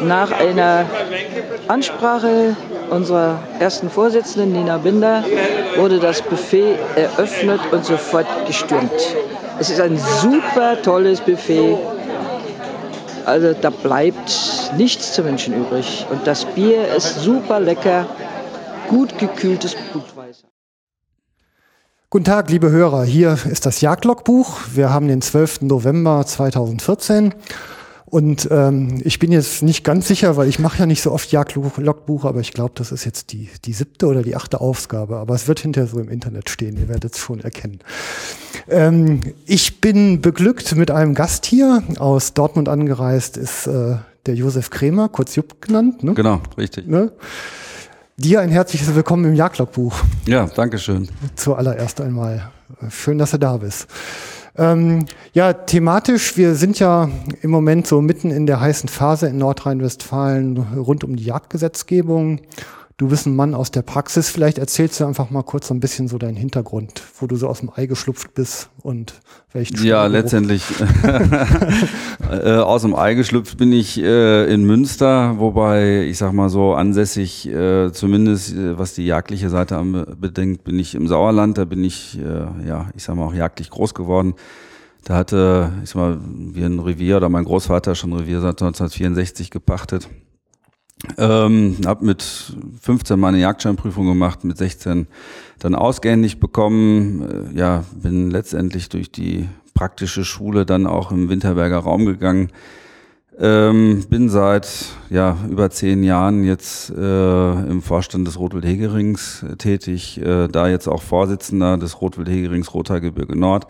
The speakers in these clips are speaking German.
Nach einer Ansprache unserer ersten Vorsitzenden Nina Binder wurde das Buffet eröffnet und sofort gestürmt. Es ist ein super tolles Buffet. Also da bleibt nichts zu Menschen übrig. Und das Bier ist super lecker, gut gekühltes Blutweißer. Guten Tag, liebe Hörer. Hier ist das Jagdlogbuch. Wir haben den 12. November 2014 und ähm, ich bin jetzt nicht ganz sicher, weil ich mache ja nicht so oft Jagdlogbuch, aber ich glaube, das ist jetzt die, die siebte oder die achte Ausgabe. Aber es wird hinterher so im Internet stehen, ihr werdet es schon erkennen. Ähm, ich bin beglückt mit einem Gast hier, aus Dortmund angereist, ist äh, der Josef Kremer, kurz Jupp genannt. Ne? Genau, richtig. Ne? Dir ein herzliches Willkommen im Jagdlogbuch. Ja, danke schön. Zuallererst einmal. Schön, dass du da bist. Ähm, ja, thematisch, wir sind ja im Moment so mitten in der heißen Phase in Nordrhein-Westfalen rund um die Jagdgesetzgebung. Du bist ein Mann aus der Praxis. Vielleicht erzählst du einfach mal kurz so ein bisschen so deinen Hintergrund, wo du so aus dem Ei geschlupft bist und welchen Ja, letztendlich äh, aus dem Ei geschlüpft bin ich äh, in Münster, wobei ich sag mal so ansässig, äh, zumindest äh, was die jagdliche Seite bedenkt, bin ich im Sauerland. Da bin ich, äh, ja, ich sag mal auch jagdlich groß geworden. Da hatte, ich sag mal, wir ein Revier oder mein Großvater schon Revier seit 1964 gepachtet. Ähm, habe mit 15 meine Jagdscheinprüfung gemacht, mit 16 dann ausgehändigt bekommen. Äh, ja, bin letztendlich durch die praktische Schule dann auch im Winterberger Raum gegangen. Ähm, bin seit ja, über zehn Jahren jetzt äh, im Vorstand des Rotwild-Hegerings tätig, äh, da jetzt auch Vorsitzender des Rotwild-Hegerings Rothaargebirge Nord.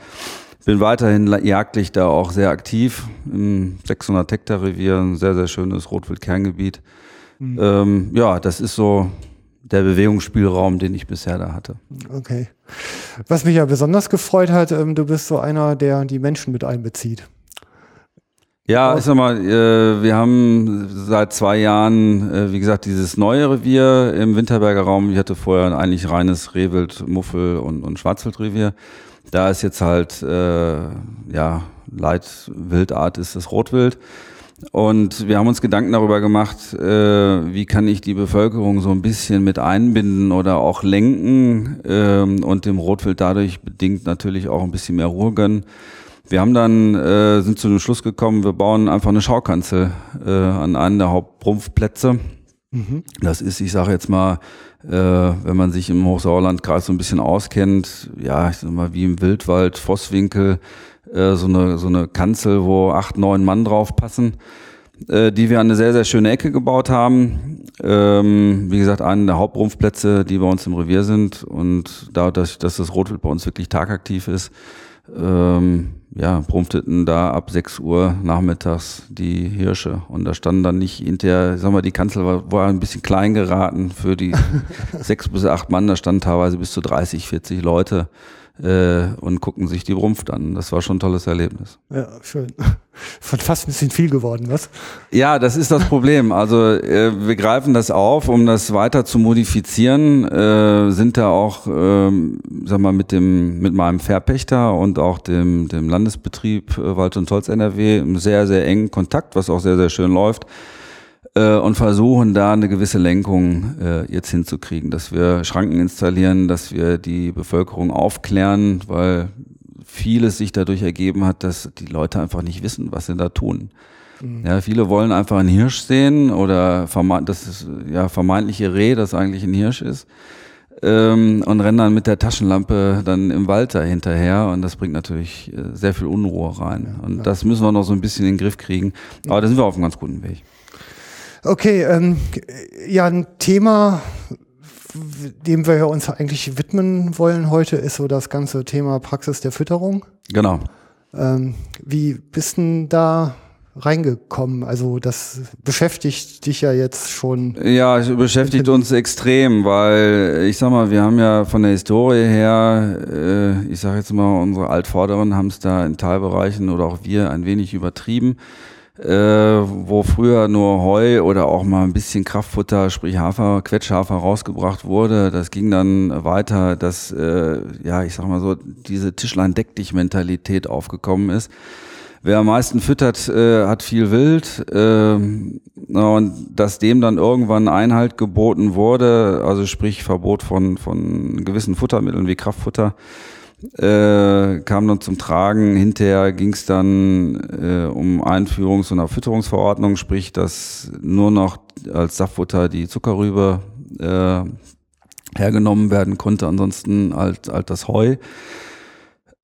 Bin weiterhin jagdlich da auch sehr aktiv im 600 Hektar Revier, ein sehr, sehr schönes Rotwild-Kerngebiet. Mhm. Ähm, ja, das ist so der Bewegungsspielraum, den ich bisher da hatte. Okay. Was mich ja besonders gefreut hat, ähm, du bist so einer, der die Menschen mit einbezieht. Ja, ich sag mal, äh, wir haben seit zwei Jahren, äh, wie gesagt, dieses neue Revier im Winterberger Raum. Ich hatte vorher ein eigentlich reines Rehwild, Muffel und, und Schwarzwildrevier. Da ist jetzt halt, äh, ja, Leitwildart ist das Rotwild. Und wir haben uns Gedanken darüber gemacht, äh, wie kann ich die Bevölkerung so ein bisschen mit einbinden oder auch lenken ähm, und dem Rotwild dadurch bedingt natürlich auch ein bisschen mehr Ruhe gönnen. Wir haben dann, äh, sind zu dem Schluss gekommen, wir bauen einfach eine Schaukanzel äh, an einen der Hauptrumpfplätze. Mhm. Das ist, ich sage jetzt mal, äh, wenn man sich im Hochsauerlandkreis so ein bisschen auskennt, ja, ich sag mal, wie im Wildwald, Vosswinkel, äh, so, eine, so eine Kanzel, wo acht, neun Mann drauf passen, äh, die wir an eine sehr, sehr schöne Ecke gebaut haben. Ähm, wie gesagt, einen der Hauptrumpfplätze, die bei uns im Revier sind. Und dadurch, dass das Rotwild bei uns wirklich tagaktiv ist, ähm, ja, brumpfteten da ab 6 Uhr nachmittags die Hirsche. Und da standen dann nicht hinterher, sag mal, die Kanzel war, war ein bisschen klein geraten für die sechs bis acht Mann, da standen teilweise bis zu 30, 40 Leute äh, und gucken sich die Rumpft an. Das war schon ein tolles Erlebnis. Ja, schön. Von fast ein bisschen viel geworden, was? Ja, das ist das Problem. Also äh, wir greifen das auf, um das weiter zu modifizieren, äh, sind da auch, äh, sag mal, mit dem, mit meinem Verpächter und auch dem, dem Landesbetrieb äh, Wald und Holz NRW im sehr, sehr engen Kontakt, was auch sehr, sehr schön läuft äh, und versuchen da eine gewisse Lenkung äh, jetzt hinzukriegen, dass wir Schranken installieren, dass wir die Bevölkerung aufklären, weil vieles sich dadurch ergeben hat, dass die Leute einfach nicht wissen, was sie da tun. Mhm. Ja, viele wollen einfach einen Hirsch sehen oder das ist ja vermeintliche Reh, das eigentlich ein Hirsch ist. Ähm, und rennen dann mit der Taschenlampe dann im Wald da hinterher und das bringt natürlich äh, sehr viel Unruhe rein. Und das müssen wir noch so ein bisschen in den Griff kriegen. Aber da sind wir auf einem ganz guten Weg. Okay, ähm, ja, ein Thema, dem wir ja uns eigentlich widmen wollen heute, ist so das ganze Thema Praxis der Fütterung. Genau. Ähm, wie bist du da reingekommen? Also das beschäftigt dich ja jetzt schon. Ja, es beschäftigt uns extrem, weil ich sag mal, wir haben ja von der Historie her, äh, ich sage jetzt mal, unsere Altvorderen haben es da in Teilbereichen oder auch wir ein wenig übertrieben äh, wo früher nur Heu oder auch mal ein bisschen Kraftfutter, sprich Hafer, Quetschhafer rausgebracht wurde. Das ging dann weiter, dass, äh, ja, ich sag mal so, diese Tischlein-Deck-Dich-Mentalität aufgekommen ist. wer am meisten füttert, äh, hat viel Wild. Äh, und dass dem dann irgendwann Einhalt geboten wurde, also sprich Verbot von, von gewissen Futtermitteln wie Kraftfutter, äh, kam dann zum Tragen. Hinterher ging es dann äh, um Einführung so einer Fütterungsverordnung, sprich, dass nur noch als Saftfutter die Zuckerrübe äh, hergenommen werden konnte, ansonsten halt, halt das Heu.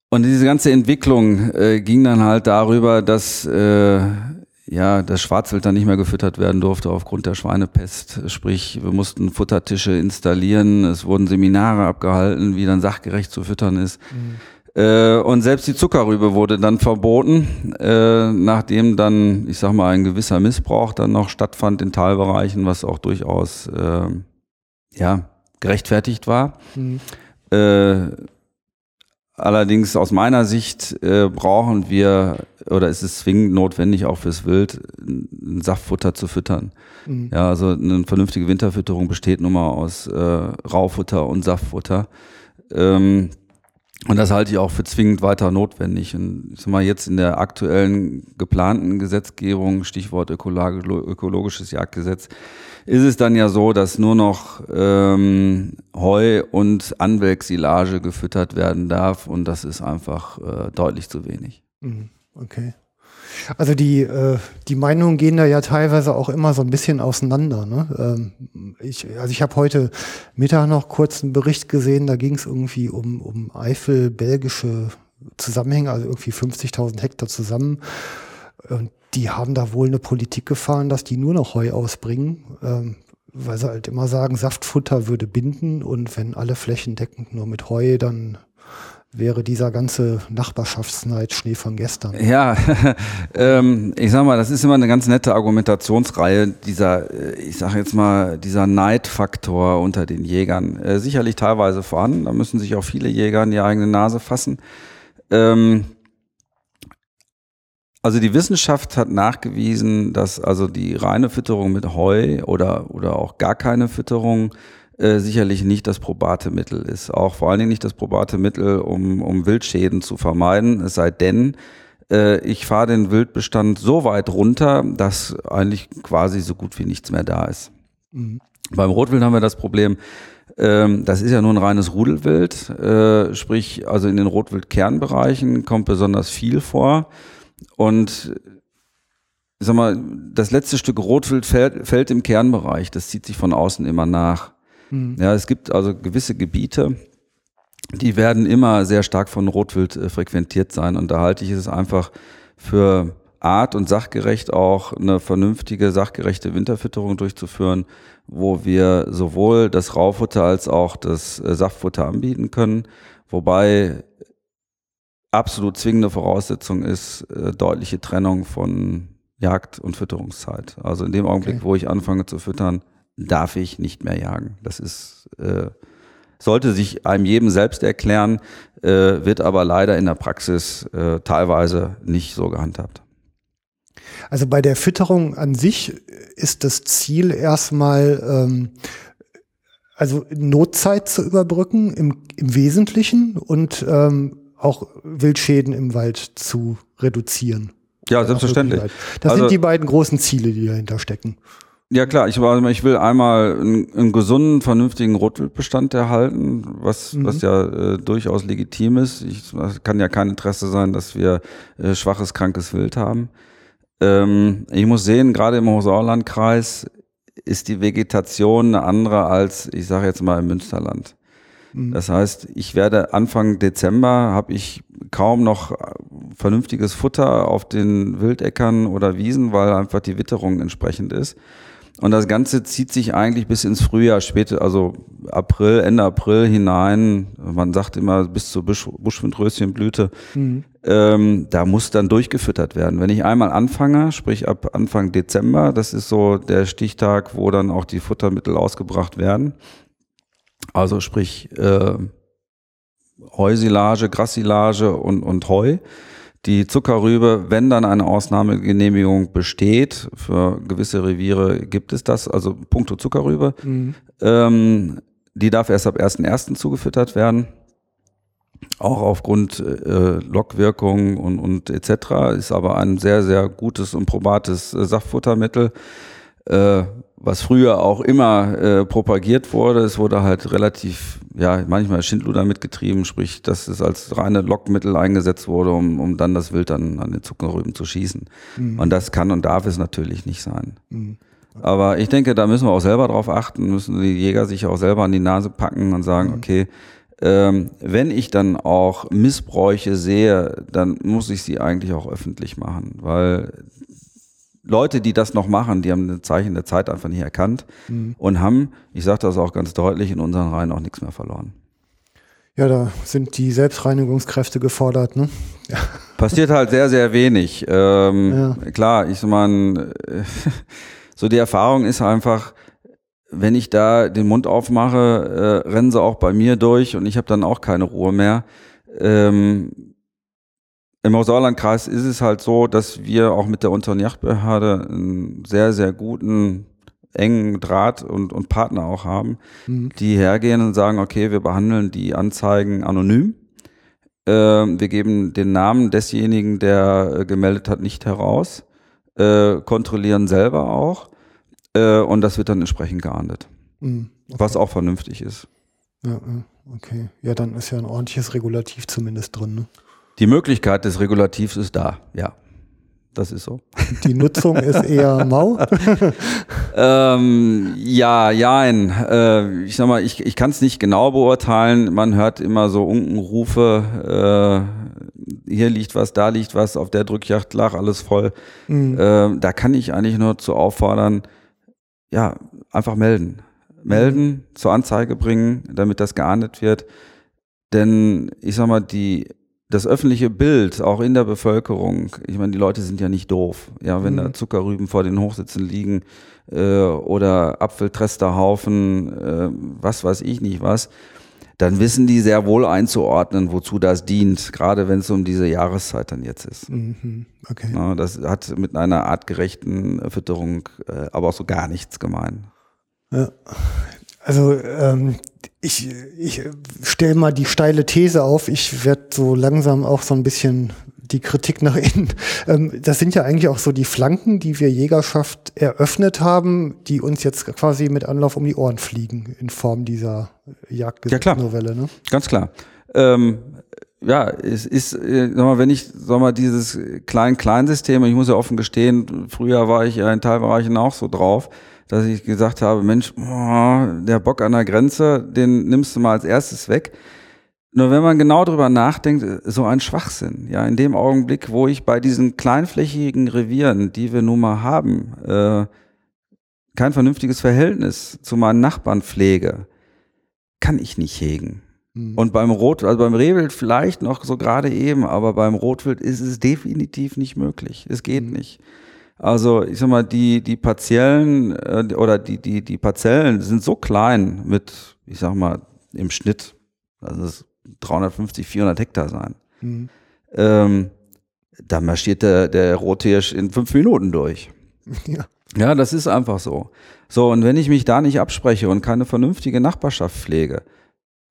Und diese ganze Entwicklung äh, ging dann halt darüber, dass äh, ja, das Schwarzwild dann nicht mehr gefüttert werden durfte aufgrund der Schweinepest. Sprich, wir mussten Futtertische installieren, es wurden Seminare abgehalten, wie dann sachgerecht zu füttern ist. Mhm. Äh, und selbst die Zuckerrübe wurde dann verboten, äh, nachdem dann, ich sag mal, ein gewisser Missbrauch dann noch stattfand in Teilbereichen, was auch durchaus äh, ja, gerechtfertigt war. Mhm. Allerdings aus meiner Sicht äh, brauchen wir oder ist es zwingend notwendig, auch fürs Wild ein Saftfutter zu füttern. Mhm. Ja, also eine vernünftige Winterfütterung besteht nun mal aus äh, Raufutter und Saftfutter. Ähm, und das halte ich auch für zwingend weiter notwendig. Und ich sag mal, jetzt in der aktuellen geplanten Gesetzgebung, Stichwort ökologisches Jagdgesetz, ist es dann ja so, dass nur noch ähm, Heu und Anwelksilage gefüttert werden darf und das ist einfach äh, deutlich zu wenig. Mhm. Okay. Also die, äh, die Meinungen gehen da ja teilweise auch immer so ein bisschen auseinander. Ne? Ähm, ich, also ich habe heute Mittag noch kurz einen Bericht gesehen, da ging es irgendwie um, um Eifel-belgische Zusammenhänge, also irgendwie 50.000 Hektar zusammen. Und die haben da wohl eine Politik gefahren, dass die nur noch Heu ausbringen, ähm, weil sie halt immer sagen, Saftfutter würde binden und wenn alle flächendeckend nur mit Heu, dann wäre dieser ganze Nachbarschaftsneid Schnee von gestern. Ja, ähm, ich sag mal, das ist immer eine ganz nette Argumentationsreihe, dieser, äh, ich sag jetzt mal, dieser Neidfaktor unter den Jägern. Äh, sicherlich teilweise vorhanden, da müssen sich auch viele Jäger in die eigene Nase fassen. Ähm, also die Wissenschaft hat nachgewiesen, dass also die reine Fütterung mit Heu oder, oder auch gar keine Fütterung äh, sicherlich nicht das probate Mittel ist. Auch vor allen Dingen nicht das probate Mittel, um, um Wildschäden zu vermeiden. Es sei denn, äh, ich fahre den Wildbestand so weit runter, dass eigentlich quasi so gut wie nichts mehr da ist. Mhm. Beim Rotwild haben wir das Problem, ähm, das ist ja nur ein reines Rudelwild, äh, sprich also in den Rotwildkernbereichen kommt besonders viel vor. Und ich sag mal, das letzte Stück Rotwild fällt, fällt im Kernbereich. Das zieht sich von außen immer nach. Mhm. Ja, es gibt also gewisse Gebiete, die werden immer sehr stark von Rotwild äh, frequentiert sein. Und da halte ich es einfach für art- und sachgerecht auch eine vernünftige, sachgerechte Winterfütterung durchzuführen, wo wir sowohl das Raufutter als auch das äh, Saftfutter anbieten können. Wobei absolut zwingende Voraussetzung ist äh, deutliche Trennung von Jagd und Fütterungszeit. Also in dem Augenblick, okay. wo ich anfange zu füttern, darf ich nicht mehr jagen. Das ist äh, sollte sich einem jedem selbst erklären, äh, wird aber leider in der Praxis äh, teilweise nicht so gehandhabt. Also bei der Fütterung an sich ist das Ziel erstmal ähm, also Notzeit zu überbrücken im, im Wesentlichen und ähm, auch Wildschäden im Wald zu reduzieren. Ja, selbstverständlich. Das also, sind die beiden großen Ziele, die dahinter stecken. Ja klar, ich, ich will einmal einen, einen gesunden, vernünftigen Rotwildbestand erhalten, was, mhm. was ja äh, durchaus legitim ist. Ich, kann ja kein Interesse sein, dass wir äh, schwaches, krankes Wild haben. Ähm, ich muss sehen, gerade im Hochsauerlandkreis ist die Vegetation eine andere als, ich sage jetzt mal, im Münsterland. Mhm. Das heißt, ich werde Anfang Dezember habe ich kaum noch vernünftiges Futter auf den Wildäckern oder Wiesen, weil einfach die Witterung entsprechend ist. Und das Ganze zieht sich eigentlich bis ins Frühjahr, später, also April, Ende April hinein. Man sagt immer bis zur Busch, Buschwindröschenblüte. Mhm. Ähm, da muss dann durchgefüttert werden. Wenn ich einmal anfange, sprich ab Anfang Dezember, das ist so der Stichtag, wo dann auch die Futtermittel ausgebracht werden, also sprich äh, Heusilage, Grassilage und, und Heu. Die Zuckerrübe, wenn dann eine Ausnahmegenehmigung besteht, für gewisse Reviere gibt es das, also puncto Zuckerrübe, mhm. ähm, die darf erst ab 1.1. zugefüttert werden. auch aufgrund äh, Lockwirkung und, und etc. ist aber ein sehr, sehr gutes und probates äh, Saftfuttermittel, äh, was früher auch immer äh, propagiert wurde. Es wurde halt relativ, ja, manchmal Schindluder mitgetrieben, sprich, dass es als reine Lockmittel eingesetzt wurde, um, um dann das Wild an, an den Zuckerrüben zu schießen. Mhm. Und das kann und darf es natürlich nicht sein. Mhm. Aber ich denke, da müssen wir auch selber drauf achten, müssen die Jäger sich auch selber an die Nase packen und sagen, mhm. okay, ähm, wenn ich dann auch Missbräuche sehe, dann muss ich sie eigentlich auch öffentlich machen, weil Leute, die das noch machen, die haben ein Zeichen der Zeit einfach nicht erkannt mhm. und haben, ich sage das auch ganz deutlich, in unseren Reihen auch nichts mehr verloren. Ja, da sind die Selbstreinigungskräfte gefordert, ne? Passiert halt sehr, sehr wenig. Ähm, ja. Klar, ich meine, so die Erfahrung ist einfach, wenn ich da den Mund aufmache, äh, rennen sie auch bei mir durch und ich habe dann auch keine Ruhe mehr. Ähm, Im Hausauerlandkreis ist es halt so, dass wir auch mit der Unteren Yachtbehörde einen sehr, sehr guten, engen Draht und, und Partner auch haben, mhm. die hergehen und sagen, okay, wir behandeln die Anzeigen anonym. Äh, wir geben den Namen desjenigen, der äh, gemeldet hat, nicht heraus, äh, kontrollieren selber auch äh, und das wird dann entsprechend geahndet. Mhm, okay. Was auch vernünftig ist. Ja, okay. Ja, dann ist ja ein ordentliches Regulativ zumindest drin. Ne? Die Möglichkeit des Regulativs ist da, ja. Das ist so. Die Nutzung ist eher mau? ähm, ja, ja, äh, ich sag mal, ich, ich kann es nicht genau beurteilen. Man hört immer so Unkenrufe, äh, hier liegt was, da liegt was, auf der Drückjacht lag alles voll. Mhm. Äh, da kann ich eigentlich nur zu auffordern, ja, einfach melden. Melden, zur Anzeige bringen, damit das geahndet wird. Denn ich sag mal, die, das öffentliche Bild, auch in der Bevölkerung, ich meine, die Leute sind ja nicht doof. Ja, wenn mhm. da Zuckerrüben vor den Hochsitzen liegen äh, oder Apfeltresterhaufen, äh, was weiß ich nicht was, dann wissen die sehr wohl einzuordnen, wozu das dient, gerade wenn es um diese Jahreszeit dann jetzt ist. Mhm, okay. Ja, das hat mit einer artgerechten Fütterung äh, aber auch so gar nichts gemein. Ja. Also ähm, ich, ich stelle mal die steile These auf, ich werde so langsam auch so ein bisschen die Kritik nach innen. Ähm, das sind ja eigentlich auch so die Flanken, die wir Jägerschaft eröffnet haben, die uns jetzt quasi mit Anlauf um die Ohren fliegen in Form dieser Jagdgesetznovelle. Ja, ne? Ganz klar. Ähm, ja, es ist, äh, sag mal, wenn ich, sag mal, dieses Klein-Klein-System, ich muss ja offen gestehen, früher war ich ja in Teilbereichen auch so drauf, dass ich gesagt habe, Mensch, oh, der Bock an der Grenze, den nimmst du mal als erstes weg. Nur wenn man genau drüber nachdenkt, so ein Schwachsinn. Ja, in dem Augenblick, wo ich bei diesen kleinflächigen Revieren, die wir nun mal haben, äh, kein vernünftiges Verhältnis zu meinen Nachbarn pflege, kann ich nicht hegen. Mhm. Und beim Rot, also beim Rehwild vielleicht noch so gerade eben, aber beim Rotwild ist es definitiv nicht möglich. Es geht mhm. nicht. Also ich sag mal, die die partiellen äh, oder die die die Parzellen sind so klein mit, ich sag mal im Schnitt, also es 350, 400 Hektar sein. Mhm. Ähm, da marschiert der, der Rothirsch in fünf Minuten durch. Ja. ja, das ist einfach so. So, und wenn ich mich da nicht abspreche und keine vernünftige Nachbarschaft pflege,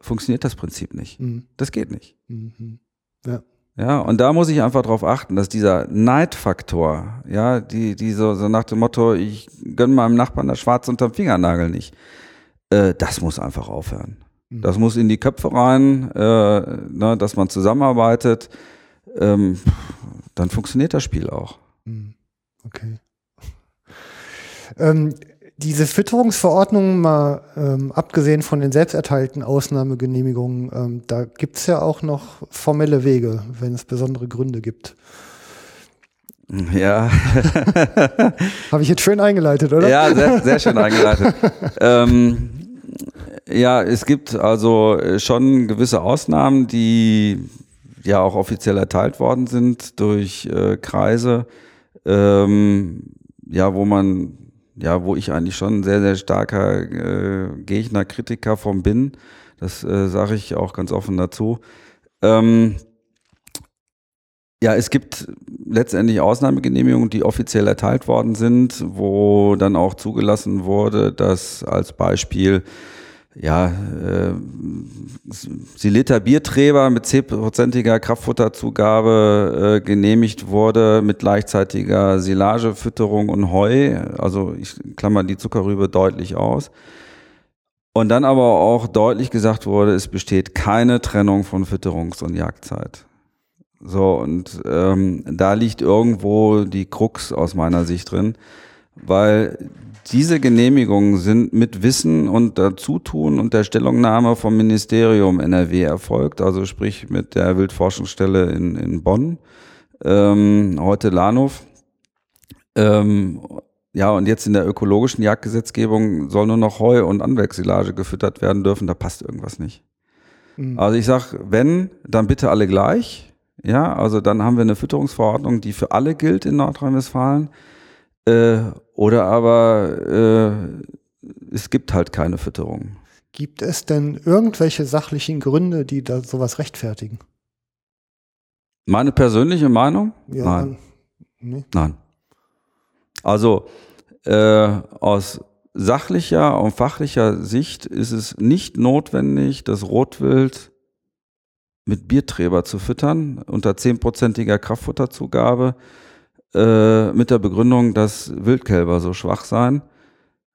funktioniert das Prinzip nicht. Mhm. Das geht nicht. Mhm. Ja. Ja, und da muss ich einfach darauf achten, dass dieser Neidfaktor, ja, die, die so, so nach dem Motto, ich gönne meinem Nachbarn das Schwarz unterm Fingernagel nicht, äh, das muss einfach aufhören. Mhm. Das muss in die Köpfe rein, äh, ne, dass man zusammenarbeitet. Ähm, dann funktioniert das Spiel auch. Mhm. Okay. Ähm, diese Fütterungsverordnung, mal ähm, abgesehen von den selbsterteilten Ausnahmegenehmigungen, ähm, da gibt es ja auch noch formelle Wege, wenn es besondere Gründe gibt. Ja. Habe ich jetzt schön eingeleitet, oder? Ja, sehr, sehr schön eingeleitet. ähm, ja, es gibt also äh, schon gewisse Ausnahmen, die ja auch offiziell erteilt worden sind durch äh, Kreise, ähm, ja, wo man, ja, wo ich eigentlich schon ein sehr, sehr starker äh, Gegner, Kritiker vom bin. Das äh, sage ich auch ganz offen dazu. Ähm, ja, es gibt letztendlich Ausnahmegenehmigungen, die offiziell erteilt worden sind, wo dann auch zugelassen wurde, dass als Beispiel ja, äh, Siliter Bierträber mit 10%iger Kraftfutterzugabe äh, genehmigt wurde mit gleichzeitiger Silagefütterung und Heu. Also ich klammer die Zuckerrübe deutlich aus. Und dann aber auch deutlich gesagt wurde, es besteht keine Trennung von Fütterungs- und Jagdzeit. So, und ähm, da liegt irgendwo die Krux aus meiner Sicht drin, weil diese Genehmigungen sind mit Wissen und Dazutun und der Stellungnahme vom Ministerium NRW erfolgt, also sprich mit der Wildforschungsstelle in, in Bonn, ähm, heute Lahnhof. Ähm, ja, und jetzt in der ökologischen Jagdgesetzgebung soll nur noch Heu und Anwechselage gefüttert werden dürfen, da passt irgendwas nicht. Mhm. Also ich sag, wenn, dann bitte alle gleich. Ja, also dann haben wir eine Fütterungsverordnung, die für alle gilt in Nordrhein-Westfalen. Äh, oder aber äh, es gibt halt keine Fütterung. Gibt es denn irgendwelche sachlichen Gründe, die da sowas rechtfertigen? Meine persönliche Meinung? Ja, Nein. Nee. Nein. Also äh, aus sachlicher und fachlicher Sicht ist es nicht notwendig, das Rotwild mit Bierträber zu füttern unter zehnprozentiger Kraftfutterzugabe äh, mit der Begründung, dass Wildkälber so schwach seien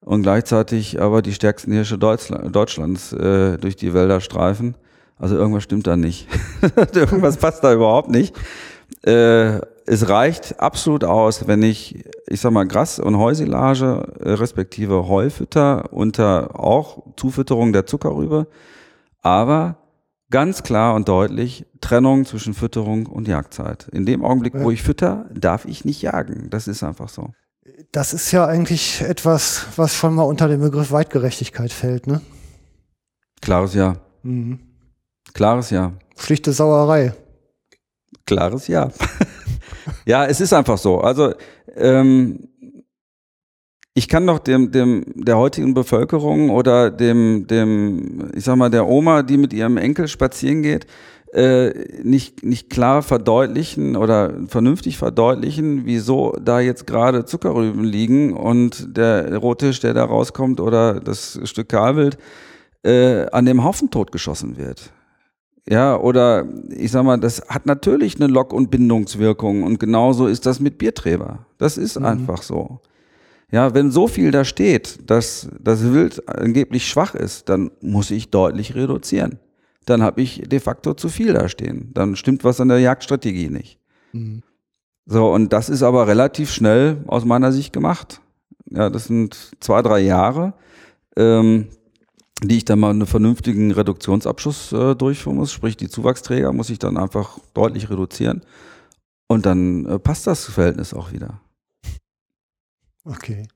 und gleichzeitig aber die stärksten Hirsche Deutschlands äh, durch die Wälder streifen. Also irgendwas stimmt da nicht. irgendwas passt da überhaupt nicht. Äh, es reicht absolut aus, wenn ich, ich sag mal, Gras- und Heusilage äh, respektive Heufütter unter auch Zufütterung der Zuckerrübe, aber ganz klar und deutlich Trennung zwischen Fütterung und Jagdzeit. In dem Augenblick, wo ich fütter, darf ich nicht jagen. Das ist einfach so. Das ist ja eigentlich etwas, was schon mal unter den Begriff Weitgerechtigkeit fällt, ne? Klares Ja. Mhm. Klares Ja. Schlichte Sauerei. Klares Ja. ja, es ist einfach so. Also ähm, ich kann doch dem, dem, der heutigen Bevölkerung oder dem, dem, ich sag mal, der Oma, die mit ihrem Enkel spazieren geht, äh, nicht, nicht klar verdeutlichen oder vernünftig verdeutlichen, wieso da jetzt gerade Zuckerrüben liegen und der Rottisch, der da rauskommt oder das Stück Kahlwild, äh, an dem Haufen totgeschossen wird. Ja, oder ich sag mal, das hat natürlich eine Lock- und Bindungswirkung und genauso ist das mit Bierträber. Das ist mhm. einfach so. Ja, wenn so viel da steht, dass das Wild angeblich schwach ist, dann muss ich deutlich reduzieren. Dann habe ich de facto zu viel da stehen. Dann stimmt was an der Jagdstrategie nicht. Mhm. So, und das ist aber relativ schnell aus meiner Sicht gemacht. Ja, das sind zwei, drei Jahre, ähm, die ich dann mal einen vernünftigen Reduktionsabschuss äh, durchführen muss. Sprich, die Zuwachsträger muss ich dann einfach deutlich reduzieren. Und dann äh, passt das Verhältnis auch wieder. Okay.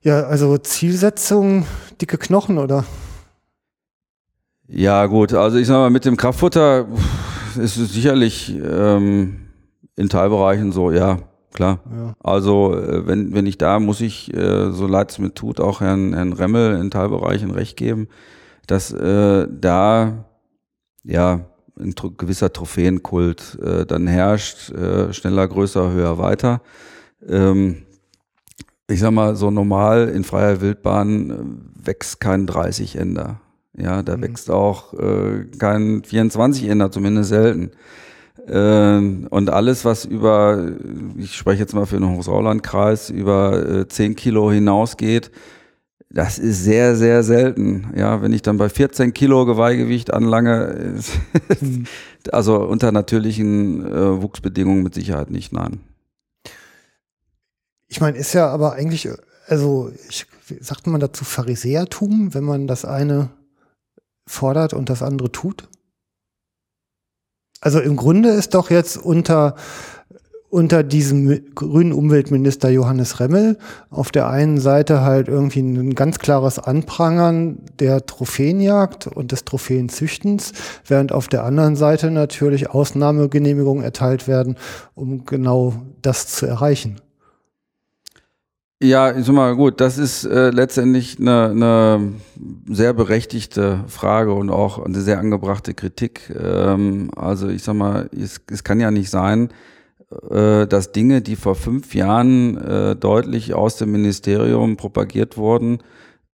Ja, also Zielsetzung, dicke Knochen, oder? Ja, gut, also ich sag mal, mit dem Kraftfutter ist es sicherlich ähm, in Teilbereichen so, ja, klar. Ja. Also äh, wenn, wenn ich da, muss ich, äh, so leid es mir tut, auch Herrn, Herrn Remmel in Teilbereichen recht geben, dass äh, da ja ein gewisser Trophäenkult äh, dann herrscht, äh, schneller, größer, höher, weiter. Ähm, ich sag mal, so normal in freier Wildbahn äh, wächst kein 30 Ender. Ja, da mhm. wächst auch äh, kein 24 Ender, zumindest selten. Äh, und alles, was über, ich spreche jetzt mal für den Hochsauerlandkreis, über äh, 10 Kilo hinausgeht, das ist sehr, sehr selten. Ja, wenn ich dann bei 14 Kilo Geweihgewicht anlange, mhm. also unter natürlichen äh, Wuchsbedingungen mit Sicherheit nicht, nein. Ich meine, ist ja aber eigentlich, also ich, sagt man dazu Pharisäertum, wenn man das eine fordert und das andere tut? Also im Grunde ist doch jetzt unter, unter diesem grünen Umweltminister Johannes Remmel auf der einen Seite halt irgendwie ein ganz klares Anprangern der Trophäenjagd und des Trophäenzüchtens, während auf der anderen Seite natürlich Ausnahmegenehmigungen erteilt werden, um genau das zu erreichen. Ja, ich sag mal, gut, das ist äh, letztendlich eine, eine sehr berechtigte Frage und auch eine sehr angebrachte Kritik. Ähm, also ich sag mal, es, es kann ja nicht sein, äh, dass Dinge, die vor fünf Jahren äh, deutlich aus dem Ministerium propagiert wurden,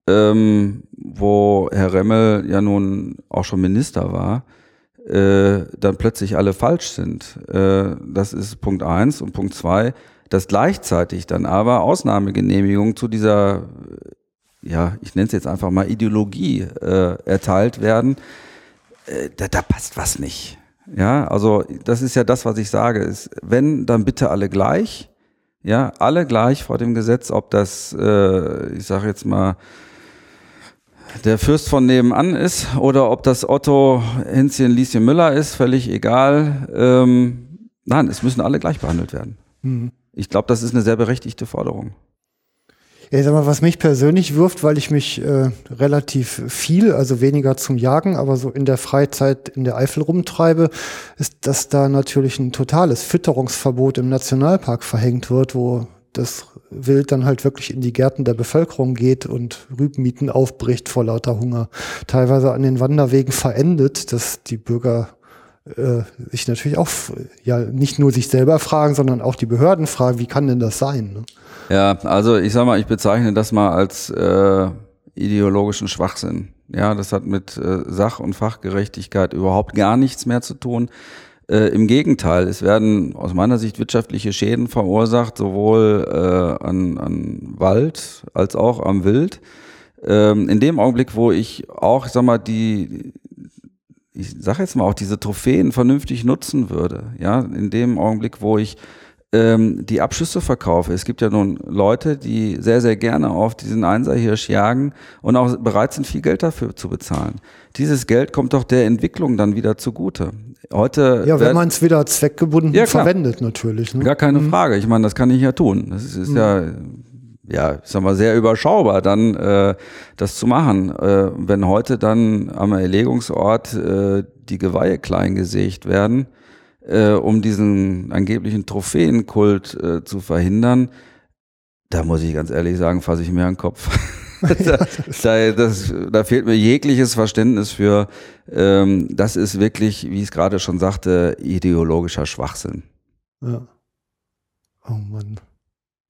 ähm, wo Herr Remmel ja nun auch schon Minister war, äh, dann plötzlich alle falsch sind. Äh, das ist Punkt eins. Und Punkt zwei, dass gleichzeitig dann aber Ausnahmegenehmigungen zu dieser, ja, ich nenne es jetzt einfach mal Ideologie äh, erteilt werden, äh, da, da passt was nicht. Ja, also das ist ja das, was ich sage. Ist, wenn, dann bitte alle gleich. Ja, alle gleich vor dem Gesetz, ob das, äh, ich sage jetzt mal, der Fürst von nebenan ist oder ob das Otto Hänschen Lieschen Müller ist, völlig egal. Ähm, nein, es müssen alle gleich behandelt werden. Mhm. Ich glaube, das ist eine sehr berechtigte Forderung. Ja, ich sag mal, was mich persönlich wirft, weil ich mich äh, relativ viel, also weniger zum Jagen, aber so in der Freizeit in der Eifel rumtreibe, ist, dass da natürlich ein totales Fütterungsverbot im Nationalpark verhängt wird, wo das Wild dann halt wirklich in die Gärten der Bevölkerung geht und Rübenmieten aufbricht vor lauter Hunger. Teilweise an den Wanderwegen verendet, dass die Bürger äh, sich natürlich auch ja nicht nur sich selber fragen, sondern auch die Behörden fragen, wie kann denn das sein? Ne? Ja, also ich sag mal, ich bezeichne das mal als äh, ideologischen Schwachsinn. Ja, das hat mit äh, Sach- und Fachgerechtigkeit überhaupt gar nichts mehr zu tun. Äh, Im Gegenteil, es werden aus meiner Sicht wirtschaftliche Schäden verursacht, sowohl äh, an, an Wald als auch am Wild. Ähm, in dem Augenblick, wo ich auch, ich sag mal, die, ich sag jetzt mal auch diese Trophäen vernünftig nutzen würde, ja, in dem Augenblick, wo ich ähm, die Abschüsse verkaufe. Es gibt ja nun Leute, die sehr, sehr gerne auf diesen Einserhirsch jagen und auch bereit sind, viel Geld dafür zu bezahlen. Dieses Geld kommt doch der Entwicklung dann wieder zugute. Heute ja, wenn man es wieder zweckgebunden ja, verwendet, natürlich. Ne? Gar keine mhm. Frage. Ich meine, das kann ich ja tun. Das ist, ist mhm. ja ja, ich sag mal, sehr überschaubar, dann äh, das zu machen. Äh, wenn heute dann am Erlegungsort äh, die Geweihe klein gesägt werden, äh, um diesen angeblichen Trophäenkult äh, zu verhindern, da muss ich ganz ehrlich sagen, fasse ich mir an den Kopf. da, da, das, da fehlt mir jegliches Verständnis für. Ähm, das ist wirklich, wie ich es gerade schon sagte, ideologischer Schwachsinn. Ja. Oh Mann.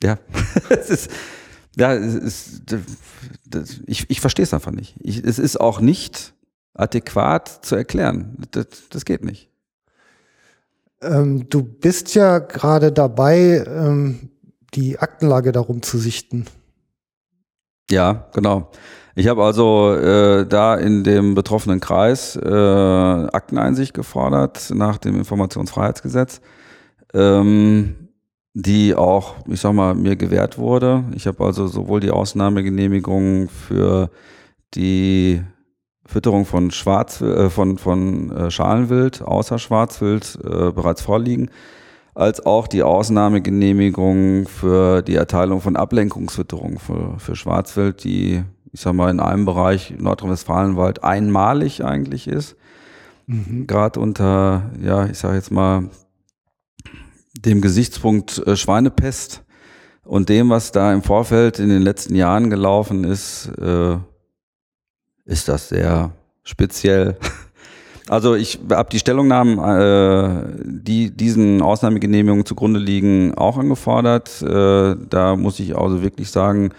Ja, es ist, ja, es ist, das, ich, ich verstehe es einfach nicht. Ich, es ist auch nicht adäquat zu erklären. Das, das geht nicht. Ähm, du bist ja gerade dabei, ähm, die Aktenlage darum zu sichten. Ja, genau. Ich habe also äh, da in dem betroffenen Kreis äh, Akteneinsicht gefordert nach dem Informationsfreiheitsgesetz, ähm, die auch, ich sag mal, mir gewährt wurde. Ich habe also sowohl die Ausnahmegenehmigung für die Fütterung von Schwarz, äh, von, von äh, Schalenwild außer Schwarzwild äh, bereits vorliegen, als auch die Ausnahmegenehmigung für die Erteilung von Ablenkungsfütterung für, für Schwarzwild, die, ich sag mal, in einem Bereich Nordrhein-Westfalenwald einmalig eigentlich ist. Mhm. Gerade unter, ja, ich sage jetzt mal, dem Gesichtspunkt äh, Schweinepest und dem, was da im Vorfeld in den letzten Jahren gelaufen ist, äh, ist das sehr speziell. Also ich habe die Stellungnahmen, äh, die diesen Ausnahmegenehmigungen zugrunde liegen, auch angefordert. Da muss ich also wirklich sagen,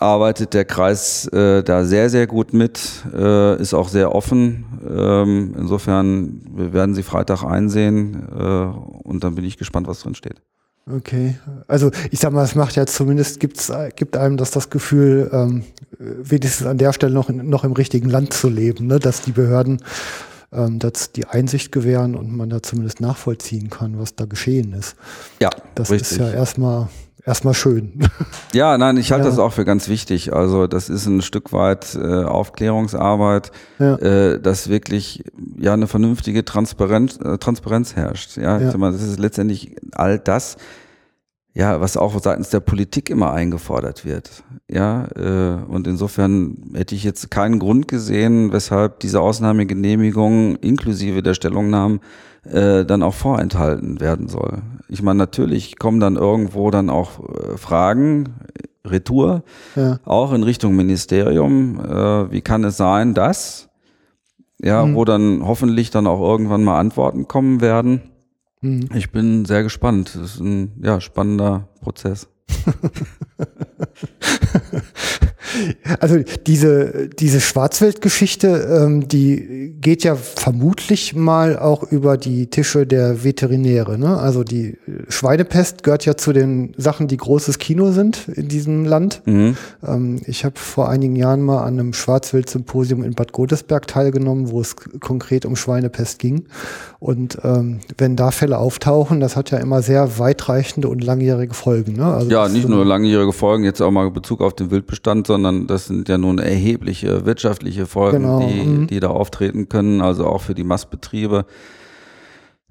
arbeitet der Kreis äh, da sehr, sehr gut mit, äh, ist auch sehr offen. Ähm, insofern wir werden Sie Freitag einsehen äh, und dann bin ich gespannt, was drin steht. Okay, also ich sag mal, es macht ja zumindest gibt's, gibt einem das das Gefühl, ähm, wenigstens an der Stelle noch, in, noch im richtigen Land zu leben, ne? dass die Behörden ähm, dass die Einsicht gewähren und man da zumindest nachvollziehen kann, was da geschehen ist. Ja, das richtig. ist ja erstmal erstmal schön. Ja, nein, ich halte ja. das auch für ganz wichtig. Also das ist ein Stück weit äh, Aufklärungsarbeit, ja. äh, dass wirklich ja eine vernünftige Transparenz, äh, Transparenz herrscht. Ja, ja. Mal, das ist letztendlich all das, ja, was auch seitens der Politik immer eingefordert wird. Ja, äh, und insofern hätte ich jetzt keinen Grund gesehen, weshalb diese Ausnahmegenehmigung inklusive der Stellungnahmen äh, dann auch vorenthalten werden soll. Ich meine, natürlich kommen dann irgendwo dann auch äh, Fragen, Retour, ja. auch in Richtung Ministerium. Äh, wie kann es sein, dass, ja, mhm. wo dann hoffentlich dann auch irgendwann mal Antworten kommen werden. Mhm. Ich bin sehr gespannt. Das ist ein ja, spannender Prozess. Also diese, diese Schwarzwildgeschichte, ähm, die geht ja vermutlich mal auch über die Tische der Veterinäre. Ne? Also die Schweinepest gehört ja zu den Sachen, die großes Kino sind in diesem Land. Mhm. Ähm, ich habe vor einigen Jahren mal an einem Schwarzwild-Symposium in Bad Godesberg teilgenommen, wo es konkret um Schweinepest ging. Und ähm, wenn da Fälle auftauchen, das hat ja immer sehr weitreichende und langjährige Folgen. Ne? Also ja, nicht nur langjährige Folgen, jetzt auch mal Bezug auf den Wildbestand, sondern das sind ja nun erhebliche wirtschaftliche Folgen, genau. die, mhm. die da auftreten können, also auch für die Mastbetriebe.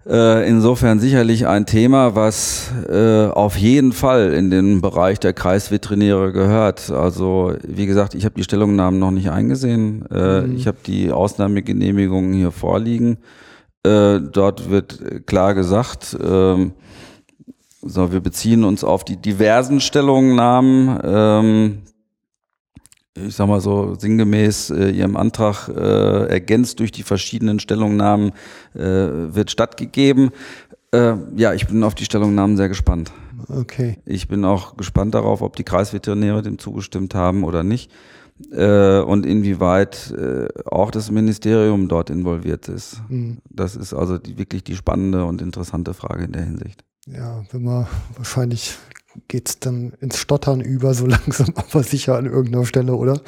Äh, insofern sicherlich ein Thema, was äh, auf jeden Fall in den Bereich der Kreisveterinäre gehört. Also wie gesagt, ich habe die Stellungnahmen noch nicht eingesehen. Äh, mhm. Ich habe die Ausnahmegenehmigungen hier vorliegen. Äh, dort wird klar gesagt, ähm, so, wir beziehen uns auf die diversen Stellungnahmen ähm, ich sag mal so sinngemäß äh, Ihrem Antrag äh, ergänzt durch die verschiedenen Stellungnahmen äh, wird stattgegeben. Äh, ja, ich bin auf die Stellungnahmen sehr gespannt. Okay. Ich bin auch gespannt darauf, ob die Kreisveterinäre dem zugestimmt haben oder nicht äh, und inwieweit äh, auch das Ministerium dort involviert ist. Mhm. Das ist also die, wirklich die spannende und interessante Frage in der Hinsicht. Ja, wenn man wahrscheinlich geht es dann ins Stottern über, so langsam, aber sicher an irgendeiner Stelle, oder?